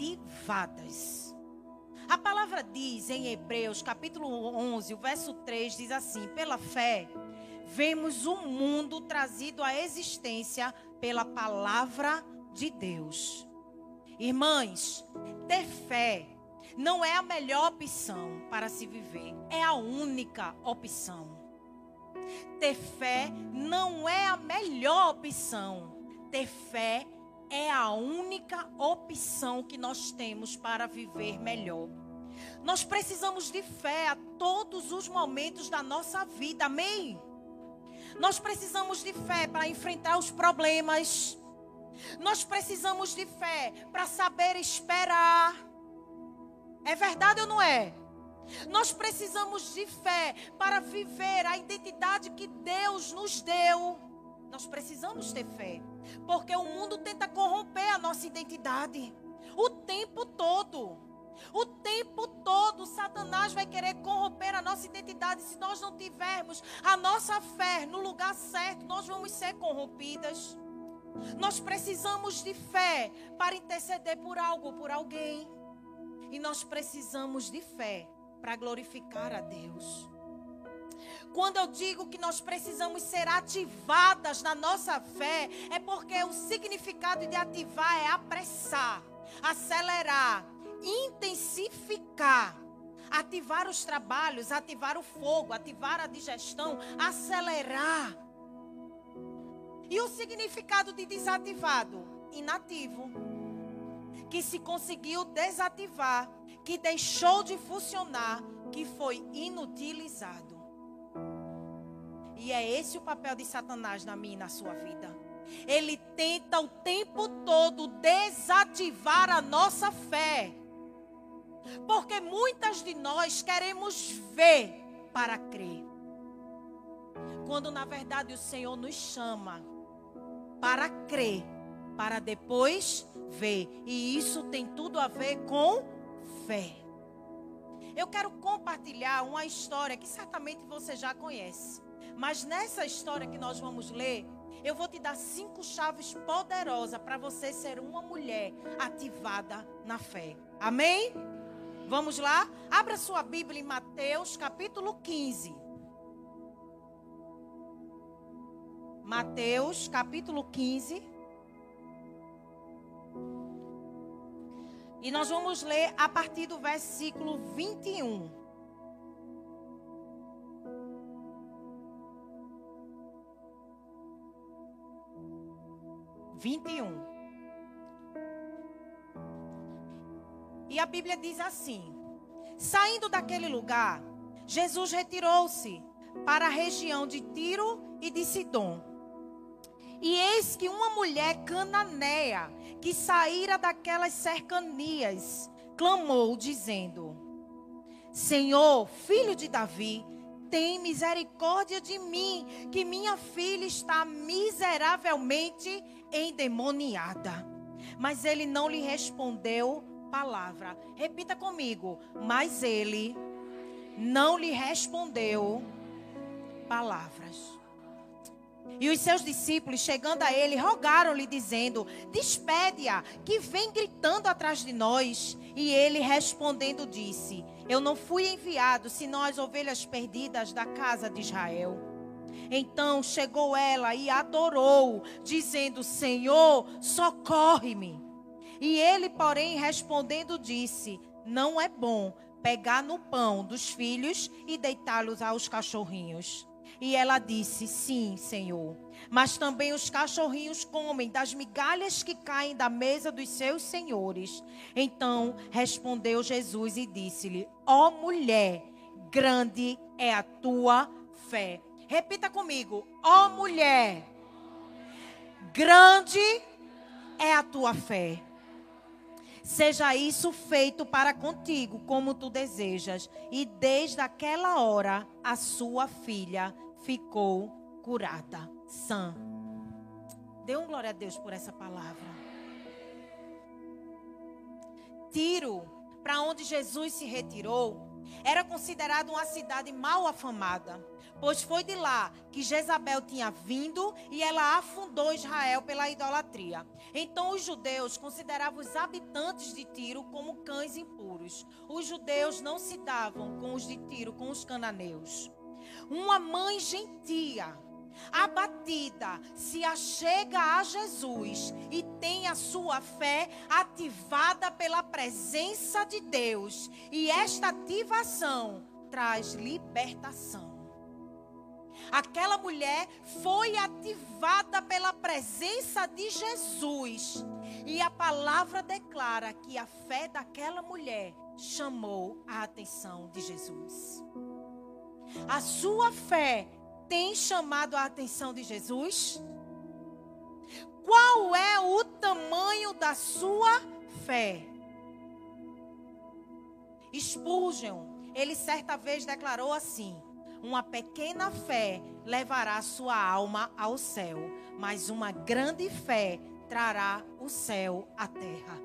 ativadas. A palavra diz em Hebreus, capítulo 11, o verso 3 diz assim: Pela fé, vemos o mundo trazido à existência pela palavra de Deus. Irmãs, ter fé não é a melhor opção para se viver, é a única opção. Ter fé não é a melhor opção, ter fé é a única opção que nós temos para viver melhor. Nós precisamos de fé a todos os momentos da nossa vida, amém? Nós precisamos de fé para enfrentar os problemas. Nós precisamos de fé para saber esperar. É verdade ou não é? Nós precisamos de fé para viver a identidade que Deus nos deu. Nós precisamos ter fé, porque o mundo tenta corromper a nossa identidade o tempo todo. O tempo todo, Satanás vai querer corromper a nossa identidade. Se nós não tivermos a nossa fé no lugar certo, nós vamos ser corrompidas. Nós precisamos de fé para interceder por algo, por alguém. E nós precisamos de fé para glorificar a Deus. Quando eu digo que nós precisamos ser ativadas na nossa fé, é porque o significado de ativar é apressar, acelerar, intensificar, ativar os trabalhos, ativar o fogo, ativar a digestão, acelerar. E o significado de desativado? Inativo. Que se conseguiu desativar, que deixou de funcionar, que foi inutilizado. E é esse o papel de Satanás na minha e na sua vida. Ele tenta o tempo todo desativar a nossa fé. Porque muitas de nós queremos ver para crer. Quando na verdade o Senhor nos chama para crer, para depois ver. E isso tem tudo a ver com fé. Eu quero compartilhar uma história que certamente você já conhece. Mas nessa história que nós vamos ler, eu vou te dar cinco chaves poderosas para você ser uma mulher ativada na fé. Amém? Vamos lá? Abra sua Bíblia em Mateus capítulo 15. Mateus capítulo 15. E nós vamos ler a partir do versículo 21. Vinte e um. E a Bíblia diz assim: Saindo daquele lugar, Jesus retirou-se para a região de Tiro e de Sidom. E eis que uma mulher cananeia, que saíra daquelas cercanias, clamou, dizendo: Senhor, filho de Davi, tem misericórdia de mim, que minha filha está miseravelmente endemoniada. Mas ele não lhe respondeu palavra. Repita comigo. Mas ele não lhe respondeu palavras. E os seus discípulos, chegando a ele, rogaram-lhe, dizendo: Despede-a, que vem gritando atrás de nós. E ele respondendo disse: Eu não fui enviado senão as ovelhas perdidas da casa de Israel. Então chegou ela e adorou, dizendo: Senhor, socorre-me. E ele, porém, respondendo, disse: Não é bom pegar no pão dos filhos e deitá-los aos cachorrinhos. E ela disse: Sim, Senhor. Mas também os cachorrinhos comem das migalhas que caem da mesa dos seus senhores. Então respondeu Jesus e disse-lhe: Ó oh, mulher, grande é a tua fé. Repita comigo: Ó oh, mulher, grande é a tua fé. Seja isso feito para contigo, como tu desejas. E desde aquela hora, a sua filha ficou curada, sã. Dê um glória a Deus por essa palavra. Tiro, para onde Jesus se retirou, era considerado uma cidade mal afamada, pois foi de lá que Jezabel tinha vindo e ela afundou Israel pela idolatria. Então os judeus consideravam os habitantes de Tiro como cães impuros. Os judeus não se davam com os de Tiro, com os cananeus. Uma mãe gentia, abatida, se achega a Jesus e tem a sua fé ativada pela presença de Deus. E esta ativação traz libertação. Aquela mulher foi ativada pela presença de Jesus. E a palavra declara que a fé daquela mulher chamou a atenção de Jesus. A sua fé tem chamado a atenção de Jesus? Qual é o tamanho da sua fé? Spurgeon, ele certa vez declarou assim: uma pequena fé levará sua alma ao céu, mas uma grande fé trará o céu à terra.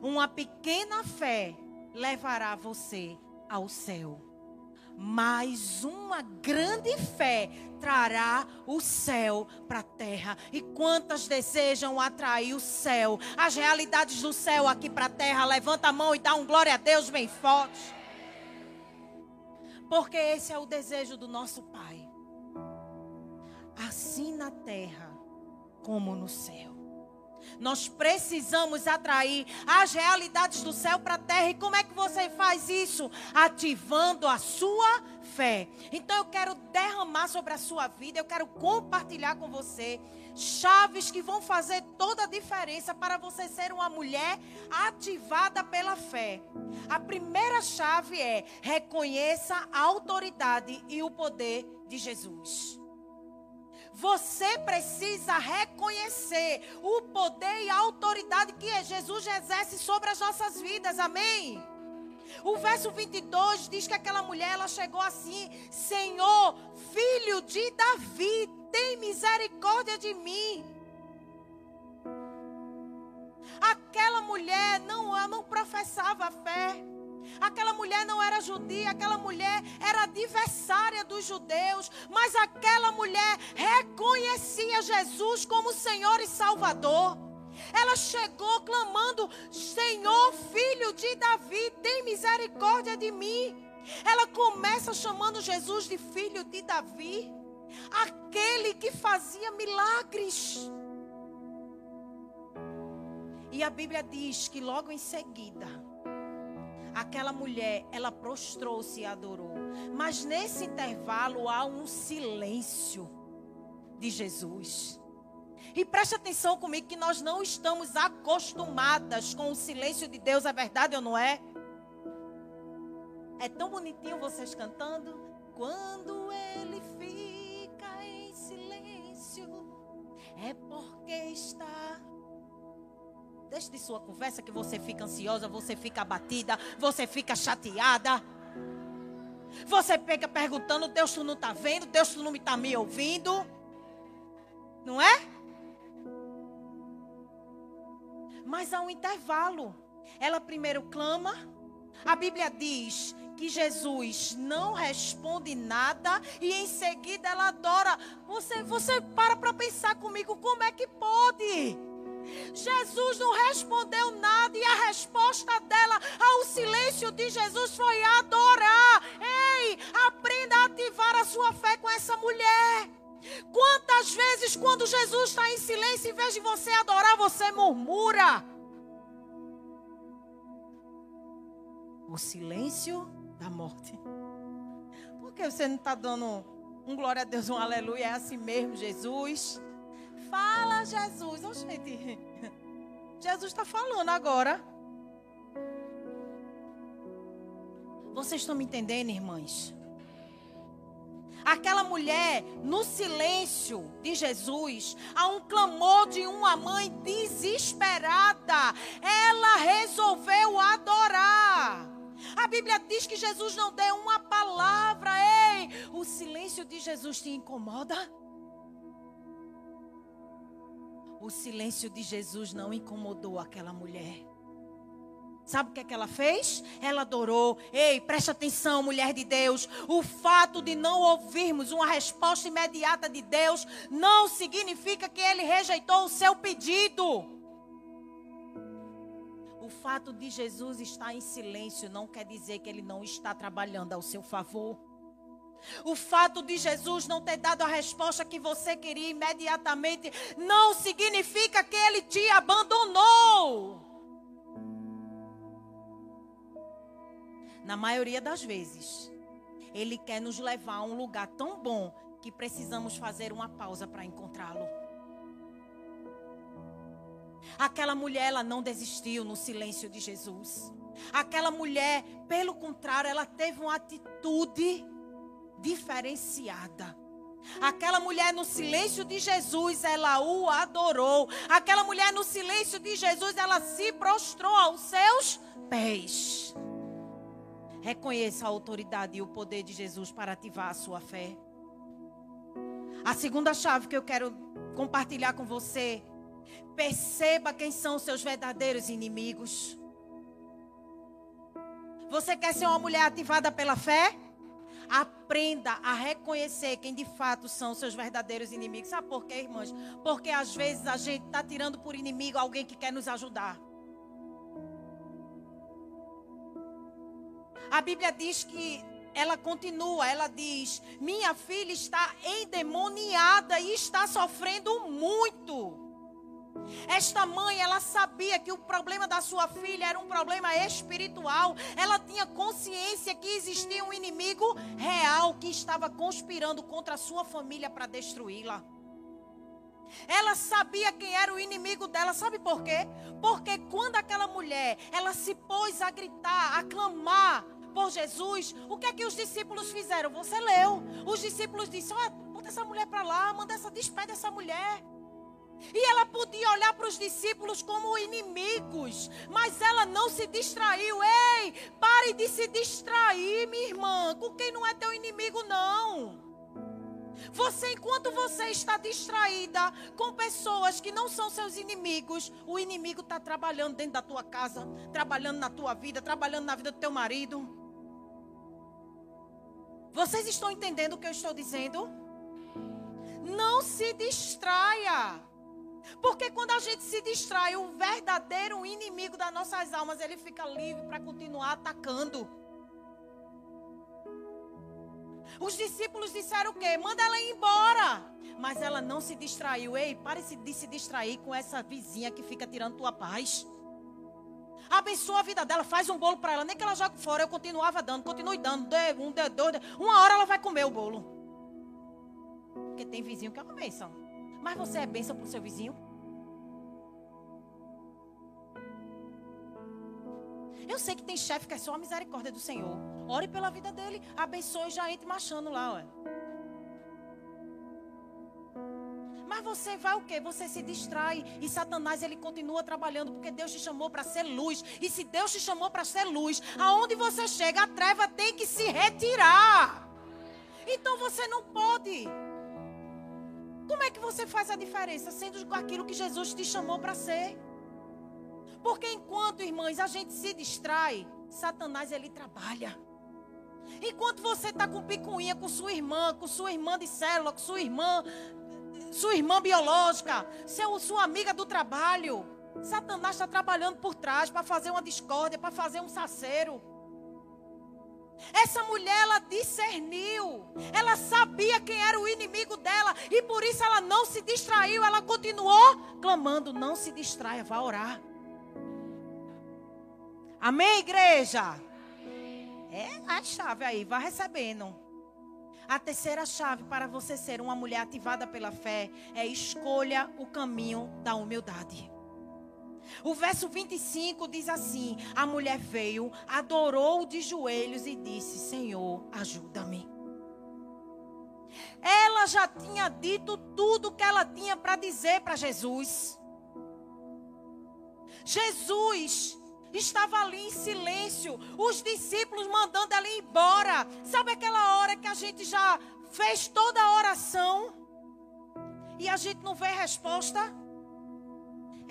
Uma pequena fé levará você ao céu. Mas uma grande fé trará o céu para a terra. E quantas desejam atrair o céu, as realidades do céu aqui para a terra? Levanta a mão e dá um glória a Deus bem forte. Porque esse é o desejo do nosso Pai. Assim na terra como no céu. Nós precisamos atrair as realidades do céu para a terra. E como é que você faz isso? Ativando a sua fé. Então eu quero derramar sobre a sua vida, eu quero compartilhar com você chaves que vão fazer toda a diferença para você ser uma mulher ativada pela fé. A primeira chave é reconheça a autoridade e o poder de Jesus. Você precisa reconhecer o poder e a autoridade que Jesus exerce sobre as nossas vidas. Amém? O verso 22 diz que aquela mulher ela chegou assim: Senhor, filho de Davi, tem misericórdia de mim. Aquela mulher não, não professava fé. Aquela mulher não era judia, aquela mulher era adversária dos judeus, mas aquela mulher reconhecia Jesus como Senhor e Salvador. Ela chegou clamando: Senhor, filho de Davi, tem misericórdia de mim. Ela começa chamando Jesus de filho de Davi aquele que fazia milagres. E a Bíblia diz que logo em seguida, aquela mulher, ela prostrou-se e adorou. Mas nesse intervalo há um silêncio de Jesus. E preste atenção comigo que nós não estamos acostumadas com o silêncio de Deus, é verdade ou não é? É tão bonitinho vocês cantando. Quando ele fica é porque está. Deixe de sua conversa que você fica ansiosa, você fica abatida, você fica chateada. Você pega perguntando, Deus tu não está vendo, Deus tu não está me ouvindo. Não é? Mas há um intervalo. Ela primeiro clama. A Bíblia diz que Jesus não responde nada e em seguida ela adora. Você, você para para pensar comigo, como é que pode? Jesus não respondeu nada e a resposta dela ao silêncio de Jesus foi adorar. Ei, aprenda a ativar a sua fé com essa mulher. Quantas vezes, quando Jesus está em silêncio, em vez de você adorar, você murmura? O silêncio da morte. Por que você não está dando um glória a Deus, um aleluia? É assim mesmo, Jesus. Fala, Jesus. Oh, gente, Jesus está falando agora. Vocês estão me entendendo, irmãs? Aquela mulher, no silêncio de Jesus, há um clamor de uma mãe desesperada. Ela resolveu adorar. A Bíblia diz que Jesus não deu uma palavra. Ei, o silêncio de Jesus te incomoda? O silêncio de Jesus não incomodou aquela mulher. Sabe o que, é que ela fez? Ela adorou. Ei, preste atenção, mulher de Deus. O fato de não ouvirmos uma resposta imediata de Deus não significa que ele rejeitou o seu pedido. O fato de Jesus estar em silêncio não quer dizer que ele não está trabalhando ao seu favor. O fato de Jesus não ter dado a resposta que você queria imediatamente não significa que ele te abandonou. Na maioria das vezes, Ele quer nos levar a um lugar tão bom que precisamos fazer uma pausa para encontrá-lo. Aquela mulher, ela não desistiu no silêncio de Jesus. Aquela mulher, pelo contrário, ela teve uma atitude diferenciada. Aquela mulher no silêncio de Jesus, ela o adorou. Aquela mulher no silêncio de Jesus, ela se prostrou aos seus pés. Reconheça a autoridade e o poder de Jesus para ativar a sua fé. A segunda chave que eu quero compartilhar com você. Perceba quem são os seus verdadeiros inimigos. Você quer ser uma mulher ativada pela fé? Aprenda a reconhecer quem de fato são seus verdadeiros inimigos. Sabe por quê, irmãs? Porque às vezes a gente está tirando por inimigo alguém que quer nos ajudar. A Bíblia diz que ela continua, ela diz: Minha filha está endemoniada e está sofrendo muito. Esta mãe, ela sabia que o problema da sua filha era um problema espiritual. Ela tinha consciência que existia um inimigo real que estava conspirando contra a sua família para destruí-la. Ela sabia quem era o inimigo dela, sabe por quê? Porque quando aquela mulher, ela se pôs a gritar, a clamar por Jesus, o que é que os discípulos fizeram? Você leu. Os discípulos disseram: bota essa mulher para lá, manda essa, despede essa mulher. E ela podia olhar para os discípulos como inimigos, mas ela não se distraiu. Ei, pare de se distrair, minha irmã, com quem não é teu inimigo, não. Você, enquanto você está distraída com pessoas que não são seus inimigos, o inimigo está trabalhando dentro da tua casa, trabalhando na tua vida, trabalhando na vida do teu marido. Vocês estão entendendo o que eu estou dizendo? Não se distraia. Porque quando a gente se distrai, o verdadeiro inimigo das nossas almas, ele fica livre para continuar atacando. Os discípulos disseram o quê? Manda ela ir embora. Mas ela não se distraiu. Ei, pare de se distrair com essa vizinha que fica tirando tua paz. Abençoa a vida dela, faz um bolo para ela. Nem que ela jogue fora, eu continuava dando, continue dando. Um, dois. Uma hora ela vai comer o bolo. Porque tem vizinho que é uma bênção. Mas você é bênção para o seu vizinho? Eu sei que tem chefe que é só a misericórdia do Senhor. Ore pela vida dele, abençoe já entre marchando lá, ué. Mas você vai o quê? Você se distrai e Satanás ele continua trabalhando porque Deus te chamou para ser luz. E se Deus te chamou para ser luz, aonde você chega, a treva tem que se retirar. Então você não pode. Como é que você faz a diferença sendo com aquilo que Jesus te chamou para ser? Porque enquanto, irmãs, a gente se distrai, Satanás ele trabalha. Enquanto você está com picuinha com sua irmã, com sua irmã de célula, com sua irmã sua irmã biológica, seu, sua amiga do trabalho. Satanás está trabalhando por trás para fazer uma discórdia, para fazer um saceiro. Essa mulher, ela discerniu. Ela sabia quem era o inimigo dela. E por isso ela não se distraiu. Ela continuou clamando: Não se distraia, vá orar. Amém, igreja? É a chave aí, vá recebendo. A terceira chave para você ser uma mulher ativada pela fé é escolha o caminho da humildade. O verso 25 diz assim: A mulher veio, adorou de joelhos e disse: Senhor, ajuda-me. Ela já tinha dito tudo que ela tinha para dizer para Jesus. Jesus estava ali em silêncio, os discípulos mandando ela embora. Sabe aquela hora que a gente já fez toda a oração e a gente não vê resposta?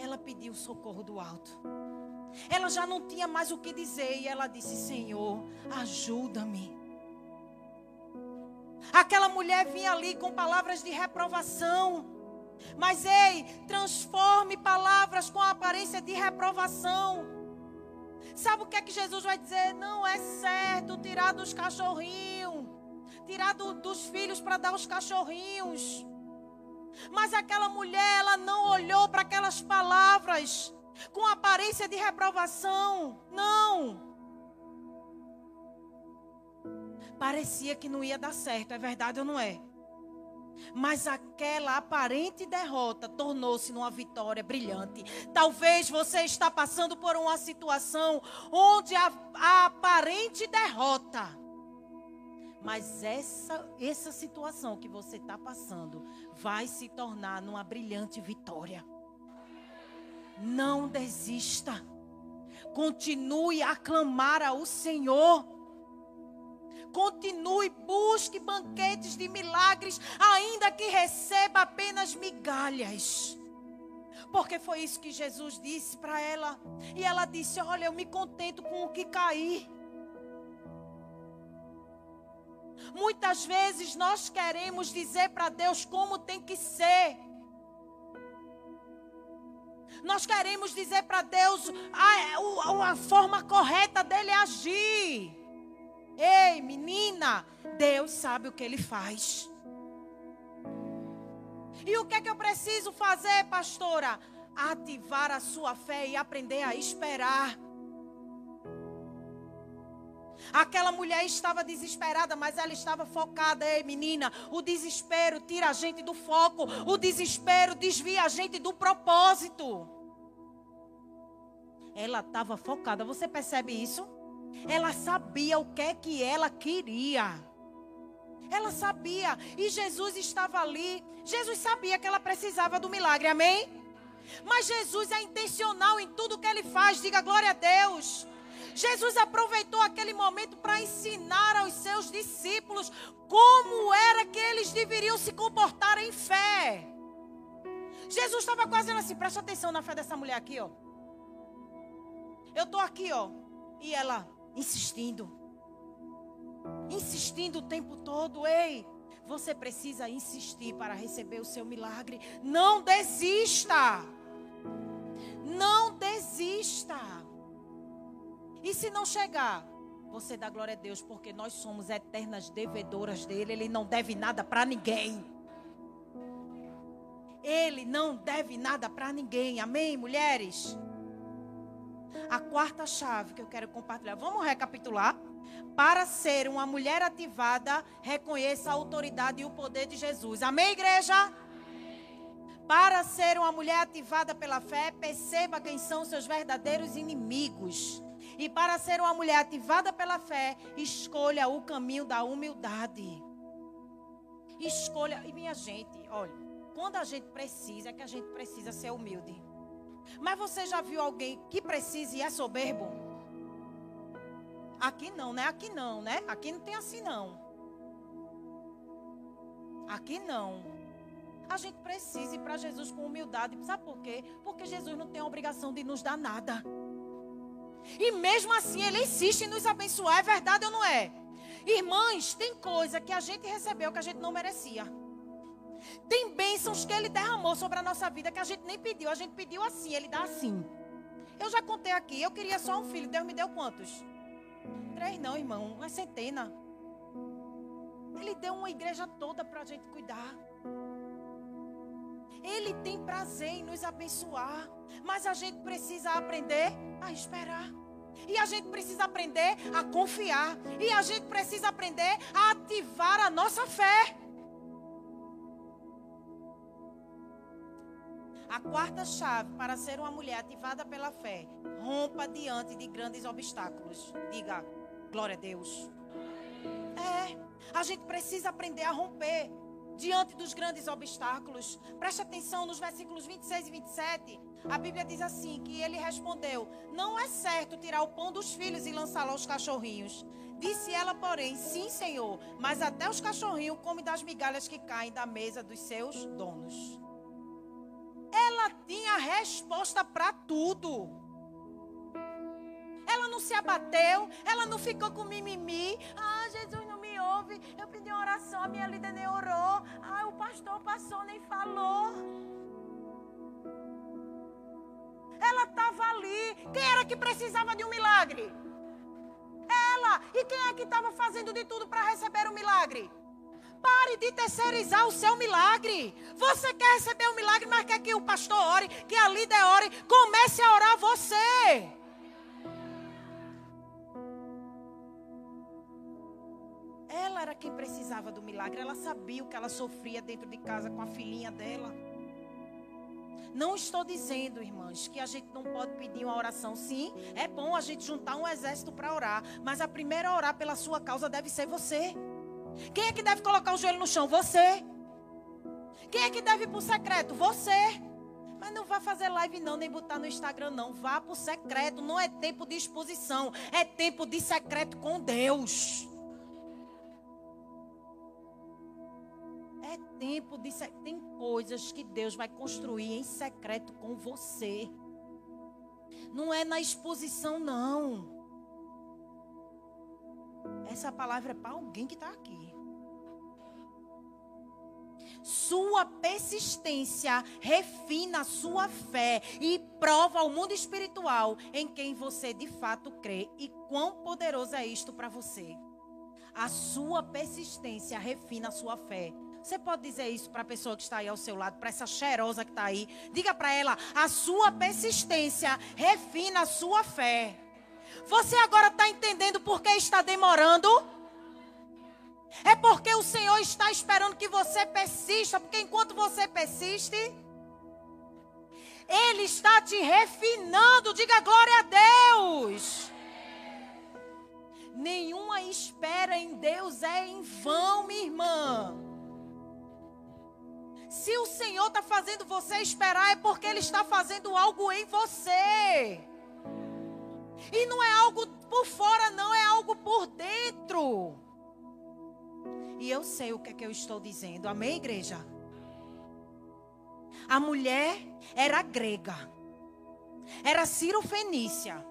Ela pediu socorro do alto. Ela já não tinha mais o que dizer e ela disse: Senhor, ajuda-me. Aquela mulher vinha ali com palavras de reprovação. Mas ei, transforme palavras com aparência de reprovação. Sabe o que é que Jesus vai dizer? Não é certo tirar dos cachorrinhos, tirar do, dos filhos para dar aos cachorrinhos. Mas aquela mulher, ela não olhou para aquelas palavras com aparência de reprovação. Não. Parecia que não ia dar certo, é verdade ou não é? Mas aquela aparente derrota tornou-se numa vitória brilhante. Talvez você está passando por uma situação onde a, a aparente derrota. Mas essa, essa situação que você está passando vai se tornar numa brilhante vitória. Não desista. Continue a clamar ao Senhor. Continue, busque banquetes de milagres, ainda que receba apenas migalhas. Porque foi isso que Jesus disse para ela. E ela disse: Olha, eu me contento com o que cair. Muitas vezes nós queremos dizer para Deus como tem que ser. Nós queremos dizer para Deus a, a, a forma correta dele agir. Ei, menina, Deus sabe o que ele faz. E o que é que eu preciso fazer, pastora? Ativar a sua fé e aprender a esperar. Aquela mulher estava desesperada, mas ela estava focada. Ei, menina, o desespero tira a gente do foco. O desespero desvia a gente do propósito. Ela estava focada. Você percebe isso? Ela sabia o que é que ela queria. Ela sabia. E Jesus estava ali. Jesus sabia que ela precisava do milagre. Amém? Mas Jesus é intencional em tudo que ele faz. Diga glória a Deus. Jesus aproveitou aquele momento para ensinar aos seus discípulos como era que eles deveriam se comportar em fé. Jesus estava quase assim, presta atenção na fé dessa mulher aqui, ó. Eu estou aqui, ó. E ela insistindo. Insistindo o tempo todo. Ei, você precisa insistir para receber o seu milagre. Não desista. Não desista. E se não chegar, você dá glória a Deus, porque nós somos eternas devedoras dele. Ele não deve nada para ninguém. Ele não deve nada para ninguém. Amém, mulheres? A quarta chave que eu quero compartilhar. Vamos recapitular? Para ser uma mulher ativada, reconheça a autoridade e o poder de Jesus. Amém, igreja? Para ser uma mulher ativada pela fé, perceba quem são seus verdadeiros inimigos. E para ser uma mulher ativada pela fé, escolha o caminho da humildade. Escolha. E minha gente, olha, quando a gente precisa, é que a gente precisa ser humilde. Mas você já viu alguém que precisa e é soberbo? Aqui não, né? Aqui não, né? Aqui não tem assim não. Aqui não. A gente precisa ir para Jesus com humildade. Sabe por quê? Porque Jesus não tem a obrigação de nos dar nada. E mesmo assim ele insiste em nos abençoar. É verdade ou não é? Irmãs, tem coisa que a gente recebeu que a gente não merecia. Tem bênçãos que ele derramou sobre a nossa vida que a gente nem pediu. A gente pediu assim, ele dá assim. Eu já contei aqui, eu queria só um filho. Deus me deu quantos? Três não, irmão. Uma centena. Ele deu uma igreja toda para a gente cuidar. Ele tem prazer em nos abençoar. Mas a gente precisa aprender a esperar. E a gente precisa aprender a confiar. E a gente precisa aprender a ativar a nossa fé. A quarta chave para ser uma mulher ativada pela fé: rompa diante de grandes obstáculos. Diga, glória a Deus. É, a gente precisa aprender a romper diante dos grandes obstáculos. Preste atenção nos versículos 26 e 27. A Bíblia diz assim: que ele respondeu: Não é certo tirar o pão dos filhos e lançá-lo aos cachorrinhos. Disse ela, porém: Sim, senhor, mas até os cachorrinhos comem das migalhas que caem da mesa dos seus donos. Ela tinha resposta para tudo. Ela não se abateu, ela não ficou com mimimi. Ah, Jesus não me ouve. Eu pedi uma oração, a minha líder nem orou. Ah, o pastor passou, nem falou. Ela estava ali. Quem era que precisava de um milagre? Ela. E quem é que estava fazendo de tudo para receber o um milagre? Pare de terceirizar o seu milagre. Você quer receber o um milagre, mas quer que o pastor ore, que a líder ore. Comece a orar você. Ela era quem precisava do milagre. Ela sabia o que ela sofria dentro de casa com a filhinha dela. Não estou dizendo, irmãs, que a gente não pode pedir uma oração. Sim, é bom a gente juntar um exército para orar. Mas a primeira a orar pela sua causa deve ser você. Quem é que deve colocar o joelho no chão? Você. Quem é que deve ir para o secreto? Você. Mas não vá fazer live não, nem botar no Instagram não. Vá para o secreto. Não é tempo de exposição. É tempo de secreto com Deus. Tempo de. Tem coisas que Deus vai construir em secreto com você. Não é na exposição, não. Essa palavra é para alguém que está aqui. Sua persistência refina a sua fé e prova ao mundo espiritual em quem você de fato crê e quão poderoso é isto para você. A sua persistência refina a sua fé. Você pode dizer isso para a pessoa que está aí ao seu lado, para essa cheirosa que está aí. Diga para ela: a sua persistência refina a sua fé. Você agora está entendendo por que está demorando? É porque o Senhor está esperando que você persista, porque enquanto você persiste, Ele está te refinando. Diga glória a Deus. Nenhuma espera em Deus é em vão, minha irmã. Se o Senhor está fazendo você esperar, é porque Ele está fazendo algo em você. E não é algo por fora, não, é algo por dentro. E eu sei o que é que eu estou dizendo. Amém, igreja? A mulher era grega. Era Ciro Fenícia.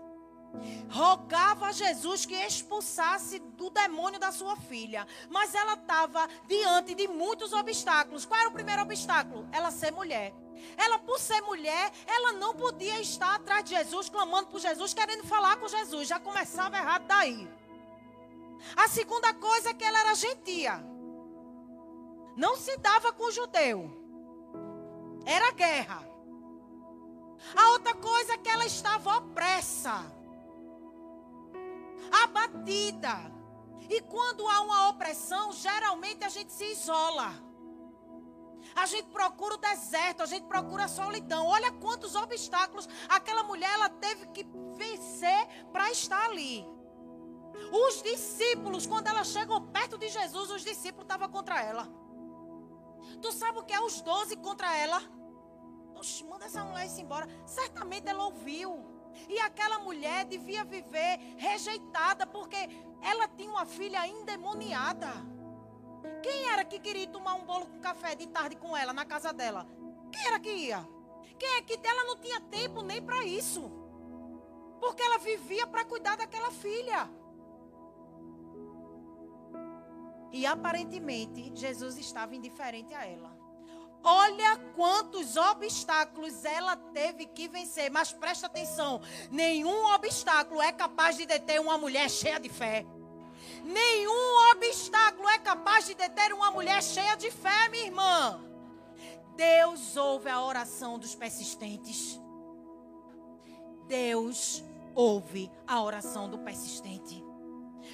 Rogava a Jesus que expulsasse do demônio da sua filha. Mas ela estava diante de muitos obstáculos. Qual era o primeiro obstáculo? Ela ser mulher. Ela, por ser mulher, ela não podia estar atrás de Jesus, clamando por Jesus, querendo falar com Jesus. Já começava errado daí. A segunda coisa é que ela era gentia. Não se dava com o judeu. Era guerra. A outra coisa é que ela estava opressa. Abatida. E quando há uma opressão, geralmente a gente se isola. A gente procura o deserto, a gente procura a solidão. Olha quantos obstáculos aquela mulher ela teve que vencer para estar ali. Os discípulos, quando ela chegou perto de Jesus, os discípulos estavam contra ela. Tu sabe o que é os doze contra ela? Oxe, manda essa mulher ir embora. Certamente ela ouviu. E aquela mulher devia viver rejeitada, porque ela tinha uma filha endemoniada. Quem era que queria tomar um bolo com café de tarde com ela na casa dela? Quem era que ia? Quem é que ela não tinha tempo nem para isso? Porque ela vivia para cuidar daquela filha. E aparentemente Jesus estava indiferente a ela. Olha quantos obstáculos ela teve que vencer. Mas presta atenção: nenhum obstáculo é capaz de deter uma mulher cheia de fé. Nenhum obstáculo é capaz de deter uma mulher cheia de fé, minha irmã. Deus ouve a oração dos persistentes. Deus ouve a oração do persistente.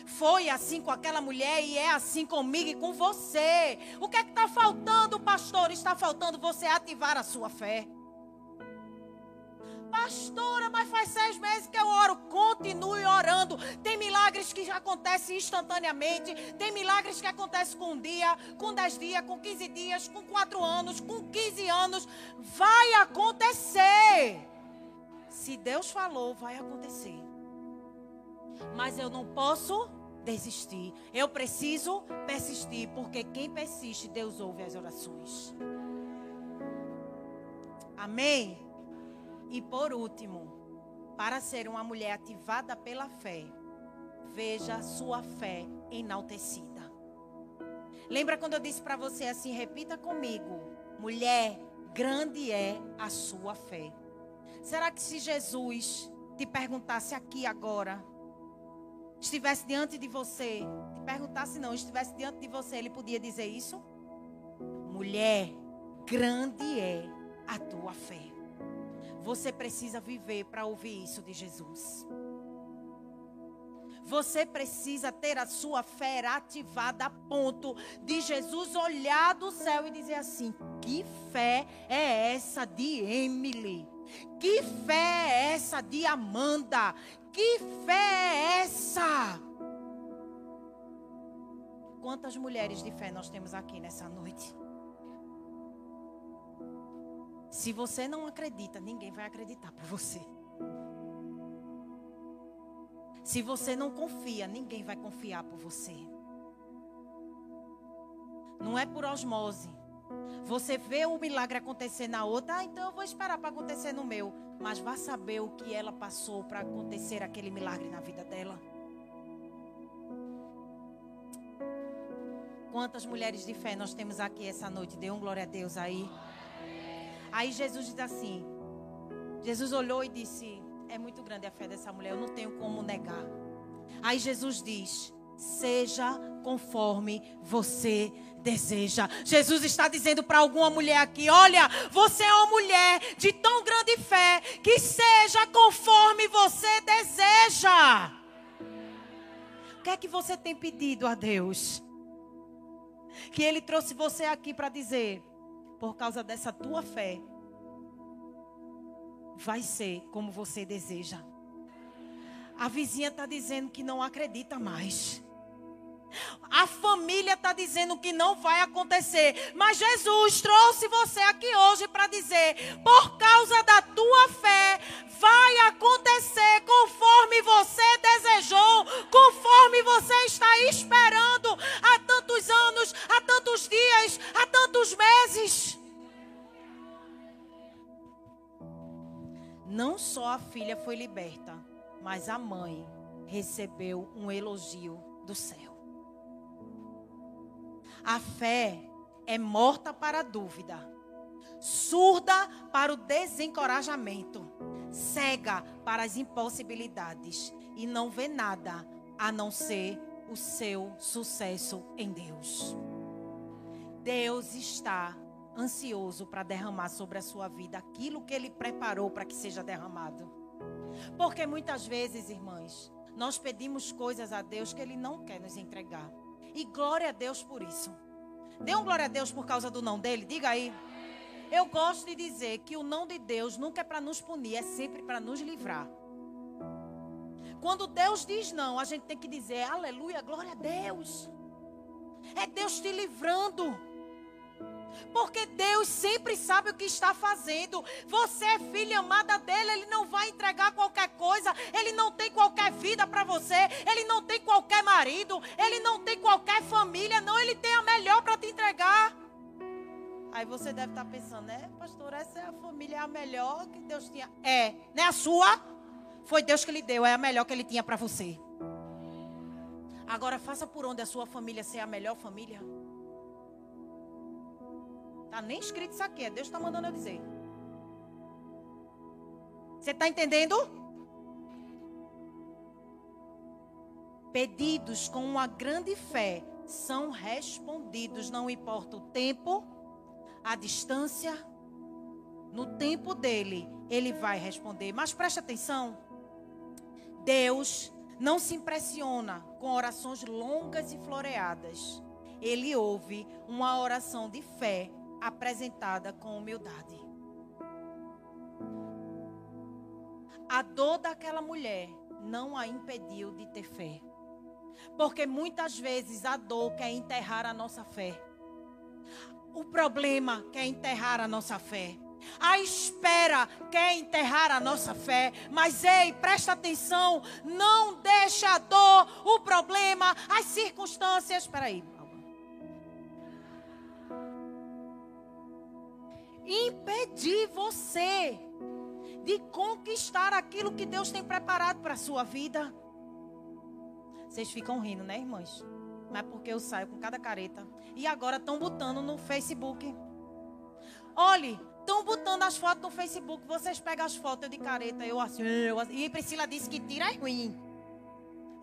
Foi assim com aquela mulher e é assim comigo e com você. O que é que está faltando, pastor? Está faltando você ativar a sua fé. Pastora, mas faz seis meses que eu oro. Continue orando. Tem milagres que acontecem instantaneamente. Tem milagres que acontecem com um dia, com dez dias, com quinze dias, com quatro anos, com quinze anos. Vai acontecer. Se Deus falou, vai acontecer. Mas eu não posso desistir. Eu preciso persistir, porque quem persiste, Deus ouve as orações. Amém? E por último, para ser uma mulher ativada pela fé, veja sua fé enaltecida. Lembra quando eu disse para você assim, repita comigo: mulher, grande é a sua fé. Será que se Jesus te perguntasse aqui agora, estivesse diante de você, te perguntasse não, estivesse diante de você, ele podia dizer isso? Mulher, grande é a tua fé. Você precisa viver para ouvir isso de Jesus. Você precisa ter a sua fé ativada a ponto de Jesus olhar do céu e dizer assim: que fé é essa de Emily? Que fé é essa de Amanda? Que fé é essa? Quantas mulheres de fé nós temos aqui nessa noite? Se você não acredita, ninguém vai acreditar por você. Se você não confia, ninguém vai confiar por você. Não é por osmose. Você vê o milagre acontecer na outra, ah, então eu vou esperar para acontecer no meu. Mas vá saber o que ela passou para acontecer aquele milagre na vida dela. Quantas mulheres de fé nós temos aqui essa noite? Dê um glória a Deus aí. Aí Jesus diz assim: Jesus olhou e disse: É muito grande a fé dessa mulher, eu não tenho como negar. Aí Jesus diz: Seja conforme você deseja. Jesus está dizendo para alguma mulher aqui: olha, você é uma mulher de tão grande fé que seja conforme você deseja. O que é que você tem pedido a Deus? Que Ele trouxe você aqui para dizer: por causa dessa tua fé, vai ser como você deseja. A vizinha está dizendo que não acredita mais. A família está dizendo que não vai acontecer. Mas Jesus trouxe você aqui hoje para dizer: por causa da tua fé, vai acontecer conforme você desejou, conforme você está esperando há tantos anos, há tantos dias, há tantos meses. Não só a filha foi liberta, mas a mãe recebeu um elogio do céu. A fé é morta para a dúvida, surda para o desencorajamento, cega para as impossibilidades e não vê nada a não ser o seu sucesso em Deus. Deus está ansioso para derramar sobre a sua vida aquilo que ele preparou para que seja derramado. Porque muitas vezes, irmãs, nós pedimos coisas a Deus que ele não quer nos entregar. E glória a Deus por isso. Dê um glória a Deus por causa do não dele. Diga aí. Eu gosto de dizer que o não de Deus nunca é para nos punir, é sempre para nos livrar. Quando Deus diz não, a gente tem que dizer aleluia, glória a Deus. É Deus te livrando. Porque Deus sempre sabe o que está fazendo. Você é filha amada dele, ele não vai entregar qualquer coisa, ele não tem qualquer vida para você, ele não tem qualquer marido, ele não tem qualquer família, não, ele tem a melhor para te entregar. Aí você deve estar pensando, né, pastor, essa é a família é a melhor que Deus tinha. É, não é a sua? Foi Deus que lhe deu, é a melhor que ele tinha para você. Agora faça por onde a sua família ser a melhor família. Está nem escrito isso aqui, é Deus está mandando eu dizer. Você está entendendo? Pedidos com uma grande fé são respondidos, não importa o tempo, a distância, no tempo dele, ele vai responder. Mas preste atenção: Deus não se impressiona com orações longas e floreadas. Ele ouve uma oração de fé apresentada com humildade. A dor daquela mulher não a impediu de ter fé. Porque muitas vezes a dor quer enterrar a nossa fé. O problema quer enterrar a nossa fé. A espera quer enterrar a nossa fé. Mas ei, presta atenção. Não deixa a dor, o problema, as circunstâncias. Espera impedir você de conquistar aquilo que Deus tem preparado para a sua vida. Vocês ficam rindo, né, irmãs? Mas é porque eu saio com cada careta. E agora estão botando no Facebook. Olhe, estão botando as fotos no Facebook. Vocês pegam as fotos de careta, eu assim, eu assim. E Priscila disse que tira é ruim.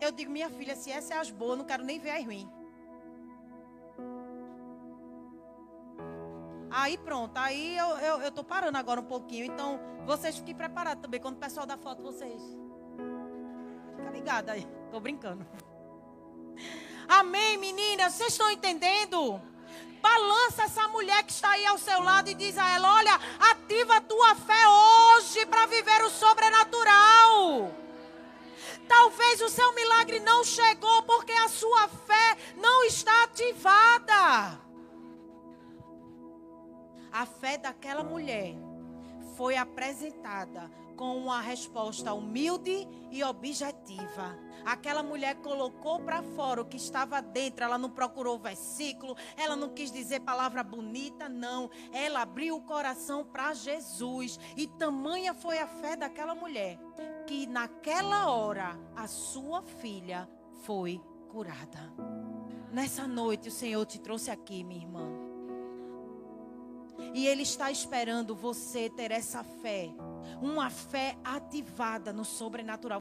Eu digo, minha filha, se essa é as boas, não quero nem ver as ruim. Aí pronto, aí eu, eu, eu tô parando agora um pouquinho. Então, vocês fiquem preparados também. Quando o pessoal dá foto, vocês. Fica ligado aí. Tô brincando. Amém, meninas? Vocês estão entendendo? Balança essa mulher que está aí ao seu lado e diz a ela: Olha, ativa a tua fé hoje para viver o sobrenatural. Talvez o seu milagre não chegou porque a sua fé não está ativada. A fé daquela mulher foi apresentada com uma resposta humilde e objetiva. Aquela mulher colocou para fora o que estava dentro. Ela não procurou versículo, ela não quis dizer palavra bonita, não. Ela abriu o coração para Jesus. E tamanha foi a fé daquela mulher que naquela hora a sua filha foi curada. Nessa noite o Senhor te trouxe aqui, minha irmã e Ele está esperando você ter essa fé, uma fé ativada no sobrenatural.